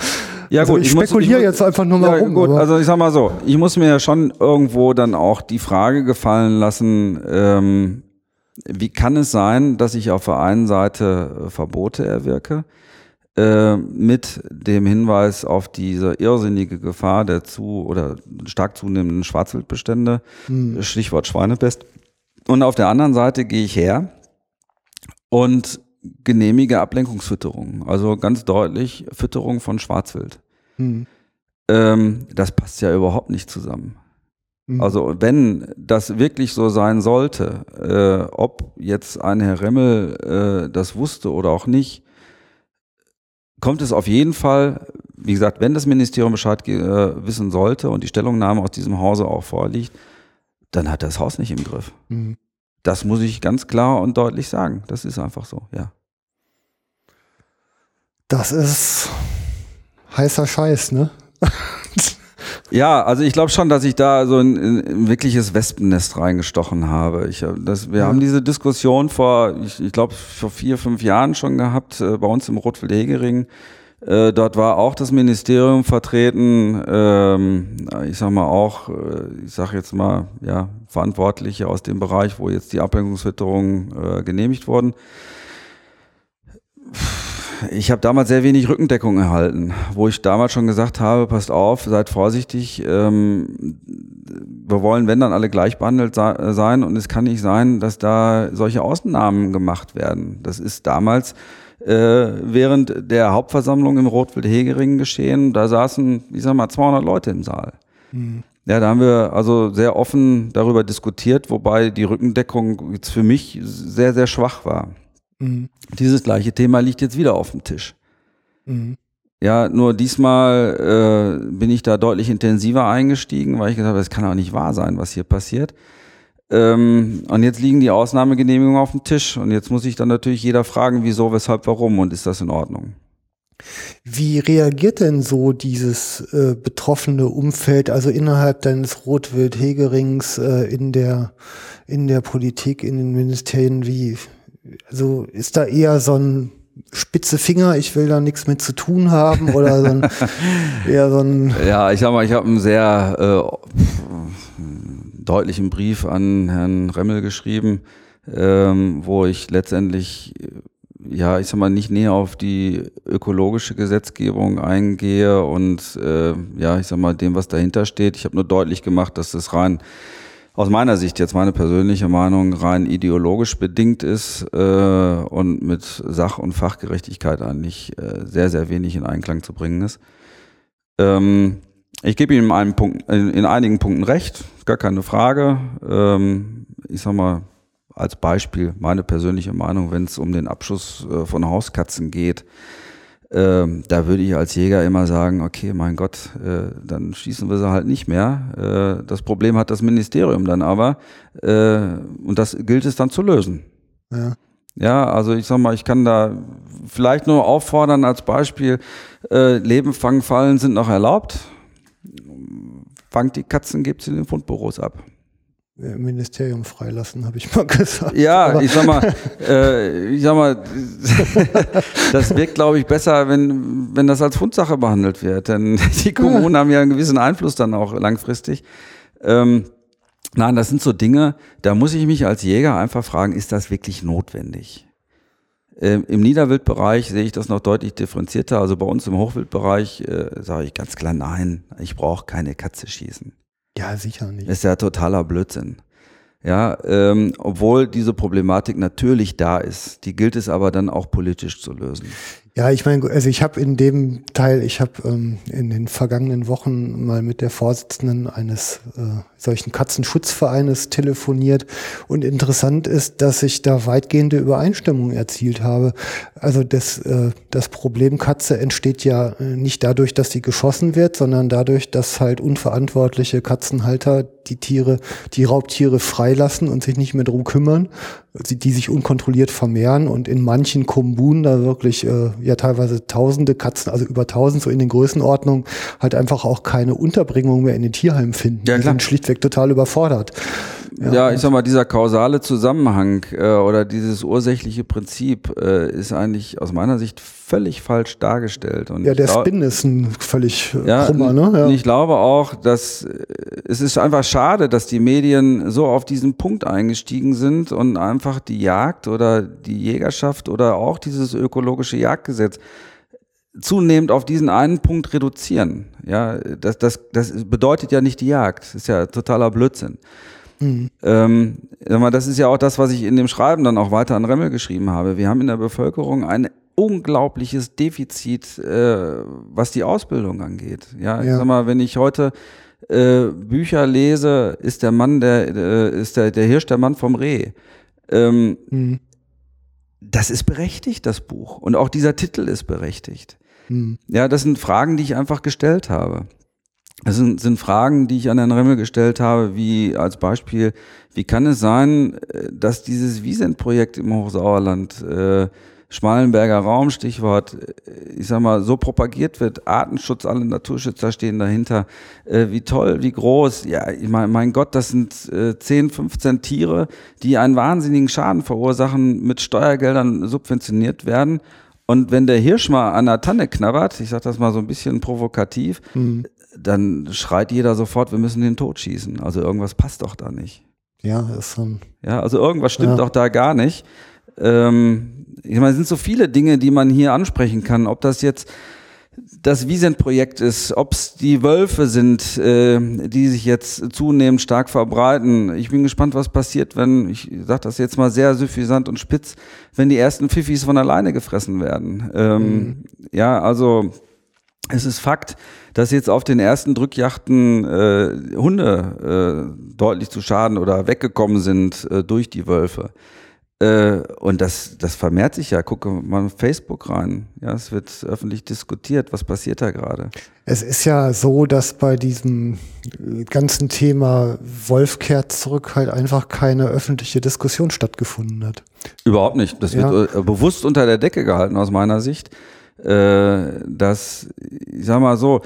Ja, also gut, ich, ich spekuliere jetzt einfach nur mal ja, rum. Gut, also ich sag mal so, ich muss mir ja schon irgendwo dann auch die Frage gefallen lassen, ähm, wie kann es sein, dass ich auf der einen Seite äh, Verbote erwirke, äh, mit dem Hinweis auf diese irrsinnige Gefahr der zu oder stark zunehmenden Schwarzwildbestände, hm. Stichwort Schweinepest. Und auf der anderen Seite gehe ich her und genehmige Ablenkungsfütterung. Also ganz deutlich Fütterung von Schwarzwild. Mhm. Ähm, das passt ja überhaupt nicht zusammen. Mhm. Also wenn das wirklich so sein sollte, äh, ob jetzt ein Herr Remmel äh, das wusste oder auch nicht, kommt es auf jeden Fall, wie gesagt, wenn das Ministerium Bescheid äh, wissen sollte und die Stellungnahme aus diesem Hause auch vorliegt, dann hat das Haus nicht im Griff. Mhm. Das muss ich ganz klar und deutlich sagen. Das ist einfach so, ja. Das ist heißer Scheiß, ne? Ja, also ich glaube schon, dass ich da so ein, ein wirkliches Wespennest reingestochen habe. Ich, das, wir ja. haben diese Diskussion vor, ich, ich glaube, vor vier, fünf Jahren schon gehabt, äh, bei uns im Rotwild-Hegering. Äh, dort war auch das Ministerium vertreten, ähm, ich sag mal auch, äh, ich sag jetzt mal, ja, Verantwortliche aus dem Bereich, wo jetzt die Ablenkungswitterungen äh, genehmigt wurden. Ich habe damals sehr wenig Rückendeckung erhalten, wo ich damals schon gesagt habe, passt auf, seid vorsichtig, ähm, wir wollen, wenn dann alle gleich behandelt sein und es kann nicht sein, dass da solche Ausnahmen gemacht werden. Das ist damals während der Hauptversammlung im Rotwild-Hegering geschehen. Da saßen, ich sag mal, 200 Leute im Saal. Mhm. Ja, da haben wir also sehr offen darüber diskutiert, wobei die Rückendeckung jetzt für mich sehr, sehr schwach war. Mhm. Dieses gleiche Thema liegt jetzt wieder auf dem Tisch. Mhm. Ja, nur diesmal äh, bin ich da deutlich intensiver eingestiegen, weil ich gesagt habe, das kann auch nicht wahr sein, was hier passiert. Ähm, und jetzt liegen die Ausnahmegenehmigungen auf dem Tisch. Und jetzt muss sich dann natürlich jeder fragen, wieso, weshalb, warum und ist das in Ordnung? Wie reagiert denn so dieses äh, betroffene Umfeld, also innerhalb deines Rotwild-Hegerings, äh, in der, in der Politik, in den Ministerien, wie, also ist da eher so ein spitze Finger, ich will da nichts mit zu tun haben oder so ein, eher so ein. Ja, ich sag mal, ich habe einen sehr äh, deutlichen Brief an Herrn Remmel geschrieben, ähm, wo ich letztendlich, ja, ich sag mal, nicht näher auf die ökologische Gesetzgebung eingehe und äh, ja, ich sag mal, dem, was dahinter steht. Ich habe nur deutlich gemacht, dass das rein aus meiner Sicht jetzt meine persönliche Meinung rein ideologisch bedingt ist äh, und mit Sach- und Fachgerechtigkeit eigentlich äh, sehr, sehr wenig in Einklang zu bringen ist. Ähm, ich gebe ihm in, Punkt, in, in, einigen Punkten recht, gar keine Frage. Ähm, ich sag mal, als Beispiel meine persönliche Meinung, wenn es um den Abschuss äh, von Hauskatzen geht, ähm, da würde ich als Jäger immer sagen, okay, mein Gott, äh, dann schießen wir sie halt nicht mehr. Äh, das Problem hat das Ministerium dann aber äh, und das gilt es dann zu lösen. Ja. Ja, also ich sag mal, ich kann da vielleicht nur auffordern als Beispiel, äh, Leben fangen, fallen sind noch erlaubt. Fangt die Katzen, gebt sie in den Fundbüros ab. Ministerium freilassen, habe ich mal gesagt. Ja, Aber ich sag mal, äh, ich sag mal, das wirkt, glaube ich, besser, wenn, wenn das als Fundsache behandelt wird. Denn die Kommunen haben ja einen gewissen Einfluss dann auch langfristig. Ähm, nein, das sind so Dinge, da muss ich mich als Jäger einfach fragen, ist das wirklich notwendig? Ähm, Im Niederwildbereich sehe ich das noch deutlich differenzierter. Also bei uns im Hochwildbereich äh, sage ich ganz klar, nein, ich brauche keine Katze schießen. Ja, sicher nicht. Ist ja totaler Blödsinn. Ja, ähm, obwohl diese Problematik natürlich da ist. Die gilt es aber dann auch politisch zu lösen. Ja, ich meine, also ich habe in dem Teil, ich habe ähm, in den vergangenen Wochen mal mit der Vorsitzenden eines äh, solchen Katzenschutzvereines telefoniert und interessant ist, dass ich da weitgehende Übereinstimmung erzielt habe. Also das, äh, das Problem Katze entsteht ja äh, nicht dadurch, dass sie geschossen wird, sondern dadurch, dass halt unverantwortliche Katzenhalter die Tiere, die Raubtiere freilassen und sich nicht mehr drum kümmern die sich unkontrolliert vermehren und in manchen Kommunen da wirklich äh, ja teilweise tausende Katzen, also über tausend so in den Größenordnungen, halt einfach auch keine Unterbringung mehr in den Tierheimen finden. Ja, klar. Die sind schlichtweg total überfordert. Ja, ja, ich sag mal, dieser kausale Zusammenhang äh, oder dieses ursächliche Prinzip äh, ist eigentlich aus meiner Sicht völlig falsch dargestellt. Und ja, der Spin ist ein völlig äh, ja, krummer, ne? Ja. Und ich glaube auch, dass äh, es ist einfach schade, dass die Medien so auf diesen Punkt eingestiegen sind und einfach die Jagd oder die Jägerschaft oder auch dieses ökologische Jagdgesetz zunehmend auf diesen einen Punkt reduzieren. Ja, das, das, das bedeutet ja nicht die Jagd. Das ist ja totaler Blödsinn. Mhm. Ähm, das ist ja auch das, was ich in dem Schreiben dann auch weiter an Remmel geschrieben habe. Wir haben in der Bevölkerung ein unglaubliches Defizit, äh, was die Ausbildung angeht. Ja, ja. ich sag mal, wenn ich heute äh, Bücher lese, ist der Mann der äh, ist der der Hirsch der Mann vom Reh. Ähm, mhm. Das ist berechtigt, das Buch. Und auch dieser Titel ist berechtigt. Mhm. Ja, das sind Fragen, die ich einfach gestellt habe. Das sind, sind Fragen, die ich an Herrn Remmel gestellt habe, wie als Beispiel, wie kann es sein, äh, dass dieses Wiesent-Projekt im Hochsauerland, äh, Schmalenberger Raum, Stichwort, äh, ich sag mal, so propagiert wird, Artenschutz, alle Naturschützer stehen dahinter, äh, wie toll, wie groß, ja, ich mein, mein Gott, das sind äh, 10, 15 Tiere, die einen wahnsinnigen Schaden verursachen, mit Steuergeldern subventioniert werden. Und wenn der Hirsch mal an der Tanne knabbert, ich sag das mal so ein bisschen provokativ, mhm dann schreit jeder sofort, wir müssen den Tod schießen. Also irgendwas passt doch da nicht. Ja, ist schon. Ja, also irgendwas stimmt ja. doch da gar nicht. Ähm, ich meine, es sind so viele Dinge, die man hier ansprechen kann. Ob das jetzt das Wiesent-Projekt ist, ob es die Wölfe sind, äh, die sich jetzt zunehmend stark verbreiten. Ich bin gespannt, was passiert, wenn, ich sage das jetzt mal sehr suffisant und spitz, wenn die ersten Pfiffis von alleine gefressen werden. Ähm, mhm. Ja, also es ist Fakt, dass jetzt auf den ersten Drückjachten äh, Hunde äh, deutlich zu Schaden oder weggekommen sind äh, durch die Wölfe. Äh, und das, das vermehrt sich ja. Gucke mal auf Facebook rein. Ja, es wird öffentlich diskutiert. Was passiert da gerade? Es ist ja so, dass bei diesem ganzen Thema Wolf kehrt zurück halt einfach keine öffentliche Diskussion stattgefunden hat. Überhaupt nicht. Das ja. wird äh, bewusst unter der Decke gehalten aus meiner Sicht. Äh, dass, ich sag mal so,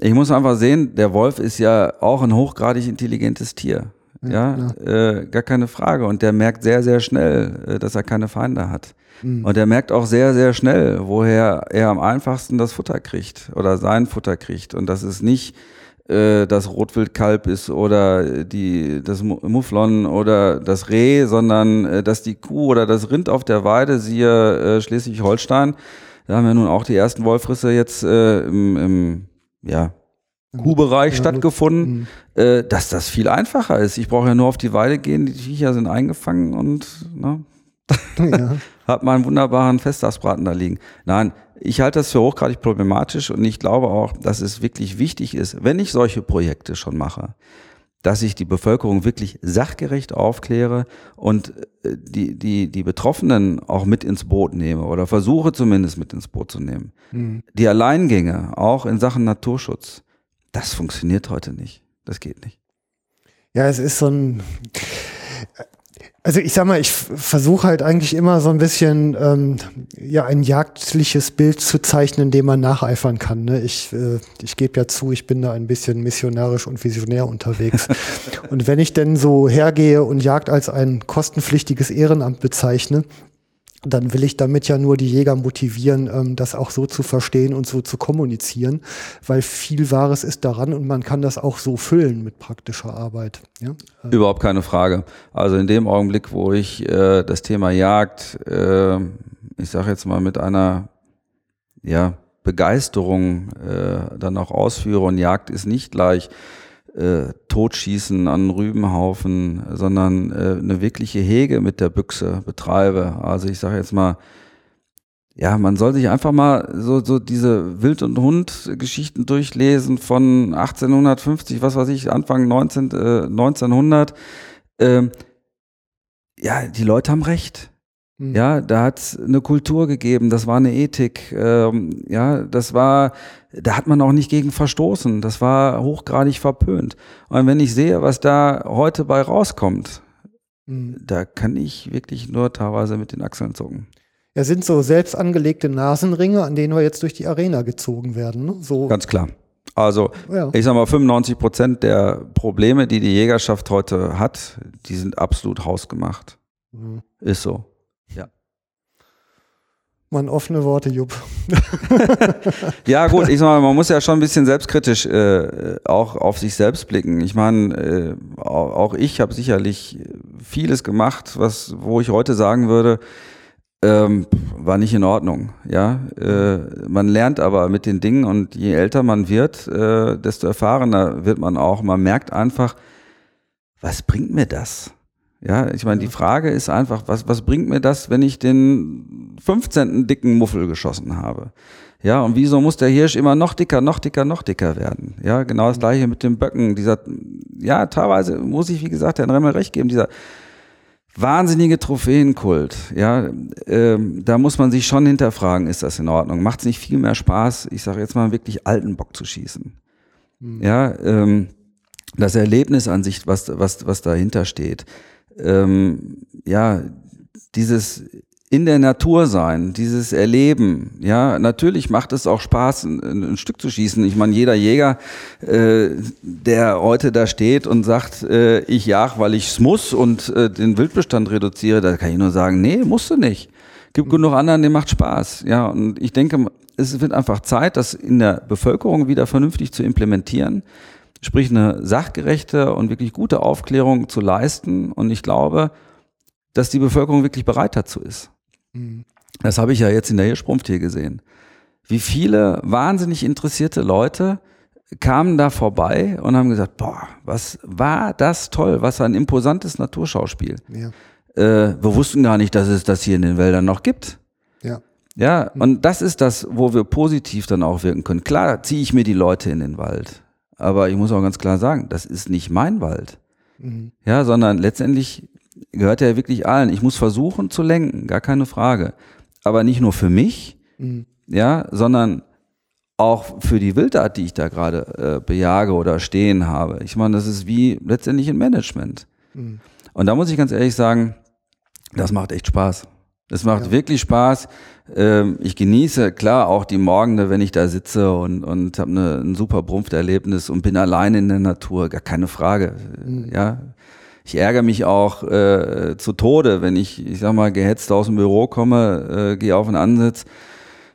ich muss einfach sehen, der Wolf ist ja auch ein hochgradig intelligentes Tier. Ja, ja. Äh, gar keine Frage. Und der merkt sehr, sehr schnell, äh, dass er keine Feinde hat. Mhm. Und er merkt auch sehr, sehr schnell, woher er am einfachsten das Futter kriegt oder sein Futter kriegt. Und das ist nicht äh, das Rotwildkalb ist oder die, das Mufflon oder das Reh, sondern äh, dass die Kuh oder das Rind auf der Weide, siehe äh, Schleswig-Holstein, da haben wir nun auch die ersten Wolfrisse jetzt äh, im, im ja, Kuhbereich ja, stattgefunden, mhm. äh, dass das viel einfacher ist. Ich brauche ja nur auf die Weide gehen, die Viecher sind eingefangen und ne, ja. hat meinen wunderbaren Festtagsbraten da liegen. Nein, ich halte das für hochgradig problematisch und ich glaube auch, dass es wirklich wichtig ist, wenn ich solche Projekte schon mache, dass ich die Bevölkerung wirklich sachgerecht aufkläre und äh, die, die, die Betroffenen auch mit ins Boot nehme oder versuche zumindest mit ins Boot zu nehmen. Mhm. Die Alleingänge, auch in Sachen Naturschutz, das funktioniert heute nicht. Das geht nicht. Ja, es ist so ein, Also ich sag mal, ich versuche halt eigentlich immer so ein bisschen ähm, ja ein jagdliches Bild zu zeichnen, dem man nacheifern kann. Ne? Ich, äh, ich gebe ja zu, ich bin da ein bisschen missionarisch und visionär unterwegs. und wenn ich denn so hergehe und Jagd als ein kostenpflichtiges Ehrenamt bezeichne, dann will ich damit ja nur die Jäger motivieren, ähm, das auch so zu verstehen und so zu kommunizieren, weil viel Wahres ist daran und man kann das auch so füllen mit praktischer Arbeit. Ja? Überhaupt keine Frage. Also in dem Augenblick, wo ich äh, das Thema Jagd, äh, ich sage jetzt mal mit einer ja, Begeisterung äh, dann auch ausführe und Jagd ist nicht gleich äh, Totschießen an Rübenhaufen, sondern äh, eine wirkliche Hege mit der Büchse betreibe. Also ich sage jetzt mal, ja, man soll sich einfach mal so, so diese Wild- und Hund-Geschichten durchlesen von 1850, was weiß ich, Anfang 19, äh, 1900. Ähm, ja, die Leute haben recht. Mhm. Ja, da hat es eine Kultur gegeben, das war eine Ethik. Ähm, ja, das war, da hat man auch nicht gegen verstoßen. Das war hochgradig verpönt. Und wenn ich sehe, was da heute bei rauskommt, mhm. da kann ich wirklich nur teilweise mit den Achseln zucken. Ja, sind so selbst angelegte Nasenringe, an denen wir jetzt durch die Arena gezogen werden. Ne? So. Ganz klar. Also, ja. ich sag mal, 95 Prozent der Probleme, die die Jägerschaft heute hat, die sind absolut hausgemacht. Mhm. Ist so. Man offene Worte, Jupp. ja, gut, ich sag mal, man muss ja schon ein bisschen selbstkritisch äh, auch auf sich selbst blicken. Ich meine, äh, auch ich habe sicherlich vieles gemacht, was, wo ich heute sagen würde, ähm, war nicht in Ordnung. Ja, äh, man lernt aber mit den Dingen und je älter man wird, äh, desto erfahrener wird man auch. Man merkt einfach, was bringt mir das? Ja, ich meine, die Frage ist einfach, was, was bringt mir das, wenn ich den 15. dicken Muffel geschossen habe? Ja, und wieso muss der Hirsch immer noch dicker, noch dicker, noch dicker werden? Ja, genau das gleiche mit den Böcken. Dieser, ja, teilweise muss ich, wie gesagt, Herrn Remmel recht geben, dieser wahnsinnige Trophäenkult. Ja, ähm, da muss man sich schon hinterfragen, ist das in Ordnung? Macht es nicht viel mehr Spaß, ich sage jetzt mal wirklich alten Bock zu schießen? Mhm. Ja, ähm, das Erlebnis an sich, was, was, was dahinter steht ähm, ja, dieses in der Natur sein, dieses Erleben, ja, natürlich macht es auch Spaß, ein, ein Stück zu schießen. Ich meine, jeder Jäger, äh, der heute da steht und sagt, äh, ich jag, weil ich es muss und äh, den Wildbestand reduziere, da kann ich nur sagen, nee, musst du nicht. Gibt genug anderen, dem macht Spaß. Ja, und ich denke, es wird einfach Zeit, das in der Bevölkerung wieder vernünftig zu implementieren sprich eine sachgerechte und wirklich gute Aufklärung zu leisten. Und ich glaube, dass die Bevölkerung wirklich bereit dazu ist. Mhm. Das habe ich ja jetzt in der Hirschprumpft hier gesehen. Wie viele wahnsinnig interessierte Leute kamen da vorbei und haben gesagt, boah, was war das toll, was ein imposantes Naturschauspiel. Ja. Äh, wir wussten gar nicht, dass es das hier in den Wäldern noch gibt. Ja. Ja, mhm. und das ist das, wo wir positiv dann auch wirken können. Klar ziehe ich mir die Leute in den Wald. Aber ich muss auch ganz klar sagen, das ist nicht mein Wald. Mhm. Ja, sondern letztendlich gehört er wirklich allen. Ich muss versuchen zu lenken, gar keine Frage. Aber nicht nur für mich, mhm. ja, sondern auch für die Wildart, die ich da gerade äh, bejage oder stehen habe. Ich meine, das ist wie letztendlich ein Management. Mhm. Und da muss ich ganz ehrlich sagen, das macht echt Spaß. Es macht ja. wirklich Spaß. Ähm, ich genieße klar auch die Morgende, wenn ich da sitze und, und habe eine, ein super Brumpfterlebnis und bin allein in der Natur, gar keine Frage. Mhm. Ja, ich ärgere mich auch äh, zu Tode, wenn ich, ich sag mal, gehetzt aus dem Büro komme, äh, gehe auf den Ansitz,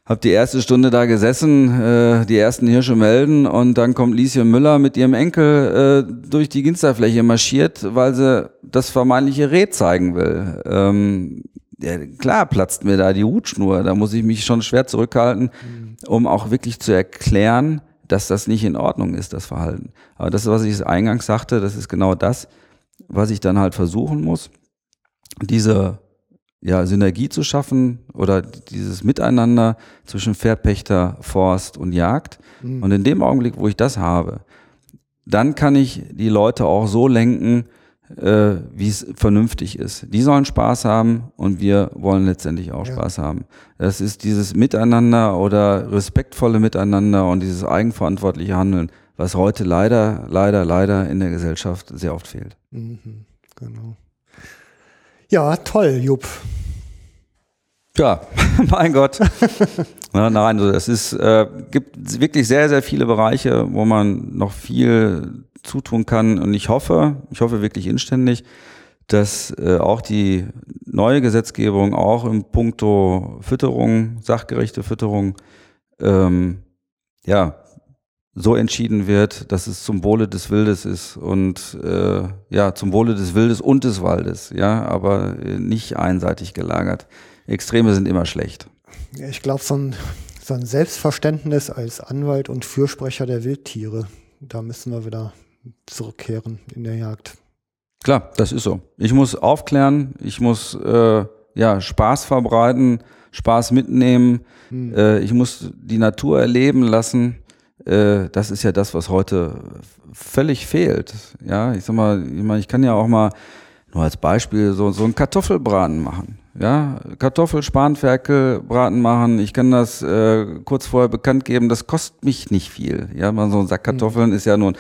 habe die erste Stunde da gesessen, äh, die ersten Hirsche melden und dann kommt Lieschen Müller mit ihrem Enkel äh, durch die Ginsterfläche marschiert, weil sie das vermeintliche Reh zeigen will. Ähm, ja, klar platzt mir da die Hutschnur. Da muss ich mich schon schwer zurückhalten, mhm. um auch wirklich zu erklären, dass das nicht in Ordnung ist, das Verhalten. Aber das, was ich eingangs sagte, das ist genau das, was ich dann halt versuchen muss, diese ja, Synergie zu schaffen oder dieses Miteinander zwischen Verpächter, Forst und Jagd. Mhm. Und in dem Augenblick, wo ich das habe, dann kann ich die Leute auch so lenken, äh, wie es vernünftig ist. Die sollen Spaß haben und wir wollen letztendlich auch ja. Spaß haben. Das ist dieses Miteinander oder respektvolle Miteinander und dieses eigenverantwortliche Handeln, was heute leider, leider, leider in der Gesellschaft sehr oft fehlt. Mhm, genau. Ja, toll, Jupp. Ja, mein Gott. Nein, also es ist, äh, gibt wirklich sehr, sehr viele Bereiche, wo man noch viel zutun kann. Und ich hoffe, ich hoffe wirklich inständig, dass äh, auch die neue Gesetzgebung auch im Punkto Fütterung, sachgerechte Fütterung, ähm, ja, so entschieden wird, dass es zum Wohle des Wildes ist und äh, ja, zum Wohle des Wildes und des Waldes, ja, aber äh, nicht einseitig gelagert. Extreme sind immer schlecht. Ich glaube, so so ein Selbstverständnis als Anwalt und Fürsprecher der Wildtiere, da müssen wir wieder zurückkehren in der Jagd. Klar, das ist so. Ich muss aufklären, ich muss äh, ja Spaß verbreiten, Spaß mitnehmen, hm. äh, ich muss die Natur erleben lassen. Äh, das ist ja das, was heute völlig fehlt. Ja, ich sag mal, ich, meine, ich kann ja auch mal nur als Beispiel so, so einen Kartoffelbraten machen. Ja, Kartoffel, Spanferkelbraten machen. Ich kann das äh, kurz vorher bekannt geben. Das kostet mich nicht viel. Ja, mal so ein Sack hm. Kartoffeln mhm. ist ja nun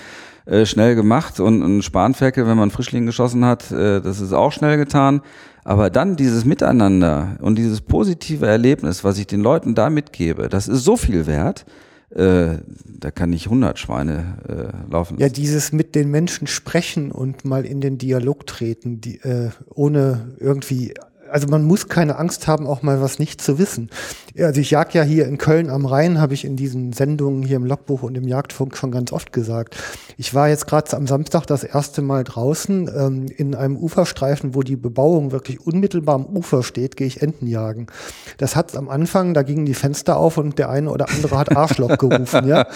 äh, schnell gemacht und ein Spanferkel, wenn man Frischling geschossen hat, äh, das ist auch schnell getan. Aber dann dieses Miteinander und dieses positive Erlebnis, was ich den Leuten da mitgebe, das ist so viel wert. Äh, da kann ich 100 Schweine äh, laufen. Ja, dieses mit den Menschen sprechen und mal in den Dialog treten, die, äh, ohne irgendwie also man muss keine Angst haben, auch mal was nicht zu wissen. Also ich jag ja hier in Köln am Rhein, habe ich in diesen Sendungen hier im Logbuch und im Jagdfunk schon ganz oft gesagt. Ich war jetzt gerade am Samstag das erste Mal draußen ähm, in einem Uferstreifen, wo die Bebauung wirklich unmittelbar am Ufer steht, gehe ich Enten jagen. Das hat am Anfang, da gingen die Fenster auf und der eine oder andere hat Arschloch gerufen, ja.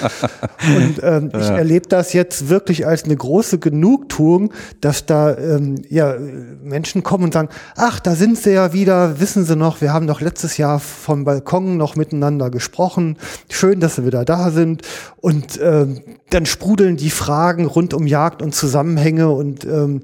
Und ähm, ja. ich erlebe das jetzt wirklich als eine große Genugtuung, dass da ähm, ja Menschen kommen und sagen, ach, da sind sie ja wieder, wissen Sie noch, wir haben doch letztes Jahr vom Balkon noch miteinander gesprochen. Schön, dass Sie wieder da sind. Und ähm, dann sprudeln die Fragen rund um Jagd und Zusammenhänge und ähm,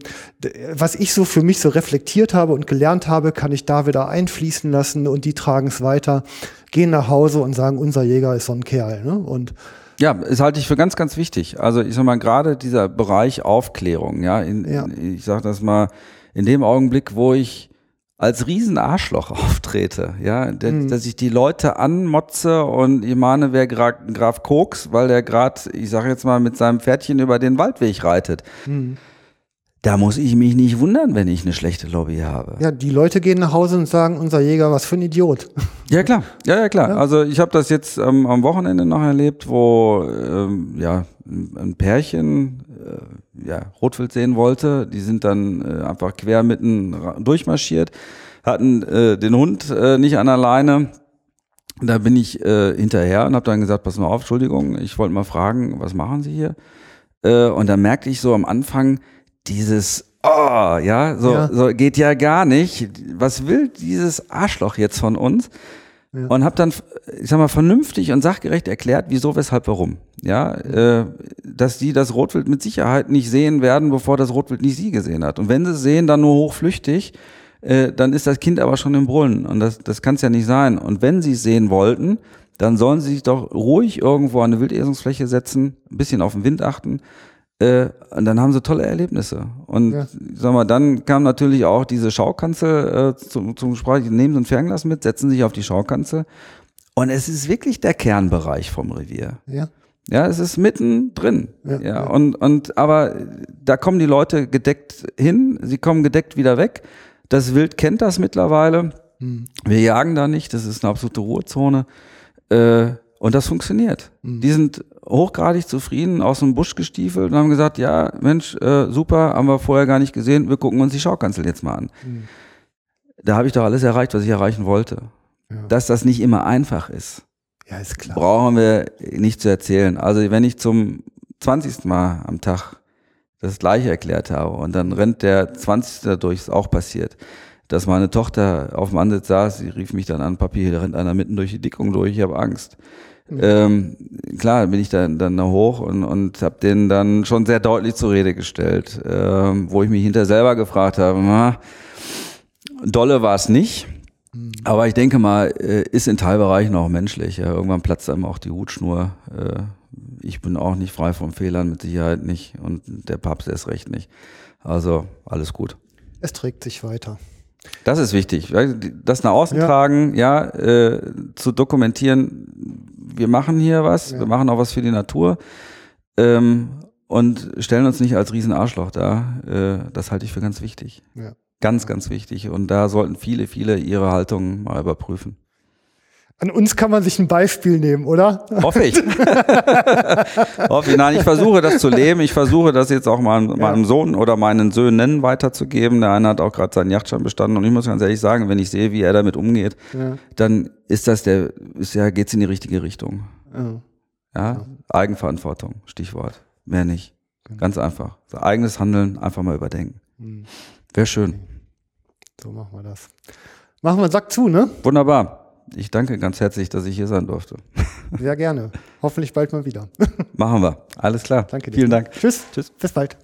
was ich so für mich so reflektiert habe und gelernt habe, kann ich da wieder einfließen lassen und die tragen es weiter, gehen nach Hause und sagen, unser Jäger ist so ein Kerl. Ne? Und ja, das halte ich für ganz, ganz wichtig. Also ich sag mal, gerade dieser Bereich Aufklärung, ja, in, ja. ich sag das mal, in dem Augenblick, wo ich als Riesenarschloch auftrete, ja, der, mhm. dass ich die Leute anmotze und ich meine, wer Graf, Graf Koks, weil der gerade, ich sage jetzt mal, mit seinem Pferdchen über den Waldweg reitet. Mhm. Da muss ich mich nicht wundern, wenn ich eine schlechte Lobby habe. Ja, die Leute gehen nach Hause und sagen, unser Jäger, was für ein Idiot. Ja, klar. Ja, ja, klar. Ja. Also ich habe das jetzt ähm, am Wochenende noch erlebt, wo ähm, ja, ein Pärchen äh, ja, Rotwild sehen wollte. Die sind dann äh, einfach quer mitten durchmarschiert, hatten äh, den Hund äh, nicht an der Leine. Da bin ich äh, hinterher und habe dann gesagt, pass mal auf, Entschuldigung, ich wollte mal fragen, was machen Sie hier? Äh, und da merkte ich so am Anfang dieses, oh, ja, so, ja. so geht ja gar nicht. Was will dieses Arschloch jetzt von uns? Ja. Und habe dann, ich sag mal, vernünftig und sachgerecht erklärt, wieso, weshalb, warum. Ja, äh, dass die das Rotwild mit Sicherheit nicht sehen werden, bevor das Rotwild nicht sie gesehen hat. Und wenn sie es sehen, dann nur hochflüchtig, äh, dann ist das Kind aber schon im Brüllen. Und das, das kann es ja nicht sein. Und wenn sie es sehen wollten, dann sollen sie sich doch ruhig irgendwo an eine Wildesungsfläche setzen, ein bisschen auf den Wind achten, äh, und dann haben sie tolle Erlebnisse. Und ja. sag mal, dann kam natürlich auch diese Schaukanzel äh, zum, zum. Die nehmen so ein Fernglas mit, setzen sich auf die Schaukanzel. Und es ist wirklich der Kernbereich vom Revier. Ja. Ja, es ist mitten drin. Ja, ja. Und, und, aber da kommen die Leute gedeckt hin, sie kommen gedeckt wieder weg. Das Wild kennt das mittlerweile. Hm. Wir jagen da nicht, das ist eine absolute Ruhezone. Äh, und das funktioniert. Mhm. Die sind hochgradig zufrieden aus dem Busch gestiefelt und haben gesagt, ja, Mensch, äh, super, haben wir vorher gar nicht gesehen, wir gucken uns die Schaukanzel jetzt mal an. Mhm. Da habe ich doch alles erreicht, was ich erreichen wollte. Ja. Dass das nicht immer einfach ist, ja, ist klar. brauchen wir nicht zu erzählen. Also wenn ich zum 20. Mal am Tag das gleiche erklärt habe und dann rennt der 20. durch, ist auch passiert dass meine Tochter auf dem Ansitz saß, sie rief mich dann an, Papi, da rennt einer mitten durch die Dickung durch, ich habe Angst. Mhm. Ähm, klar, bin ich dann, dann da hoch und, und habe den dann schon sehr deutlich zur Rede gestellt, ähm, wo ich mich hinter selber gefragt habe, na, dolle war es nicht, mhm. aber ich denke mal, äh, ist in Teilbereichen auch menschlich. Ja. Irgendwann platzt einem auch die Hutschnur. Äh, ich bin auch nicht frei von Fehlern, mit Sicherheit nicht und der Papst erst recht nicht. Also alles gut. Es trägt sich weiter. Das ist wichtig. Das nach außen ja. tragen, ja, äh, zu dokumentieren, wir machen hier was, ja. wir machen auch was für die Natur ähm, und stellen uns nicht als Riesenarschloch da. Äh, das halte ich für ganz wichtig. Ja. Ganz, ganz wichtig. Und da sollten viele, viele ihre Haltung mal überprüfen. An uns kann man sich ein Beispiel nehmen, oder? Hoffe ich. Hoffe ich. Nein, ich versuche das zu leben. Ich versuche das jetzt auch mal meinem Sohn oder meinen Söhnen weiterzugeben. Der eine hat auch gerade seinen Yachtschein bestanden. Und ich muss ganz ehrlich sagen, wenn ich sehe, wie er damit umgeht, ja. dann ist das der, ist ja, geht's in die richtige Richtung. Ja. ja? Eigenverantwortung, Stichwort. Mehr nicht. Genau. Ganz einfach. So eigenes Handeln einfach mal überdenken. Mhm. Wäre schön. So machen wir das. Machen wir Sack zu, ne? Wunderbar ich danke ganz herzlich, dass ich hier sein durfte. Sehr gerne. Hoffentlich bald mal wieder. Machen wir. Alles klar. Danke dir. Vielen Dank. Tschüss. Tschüss. Bis bald.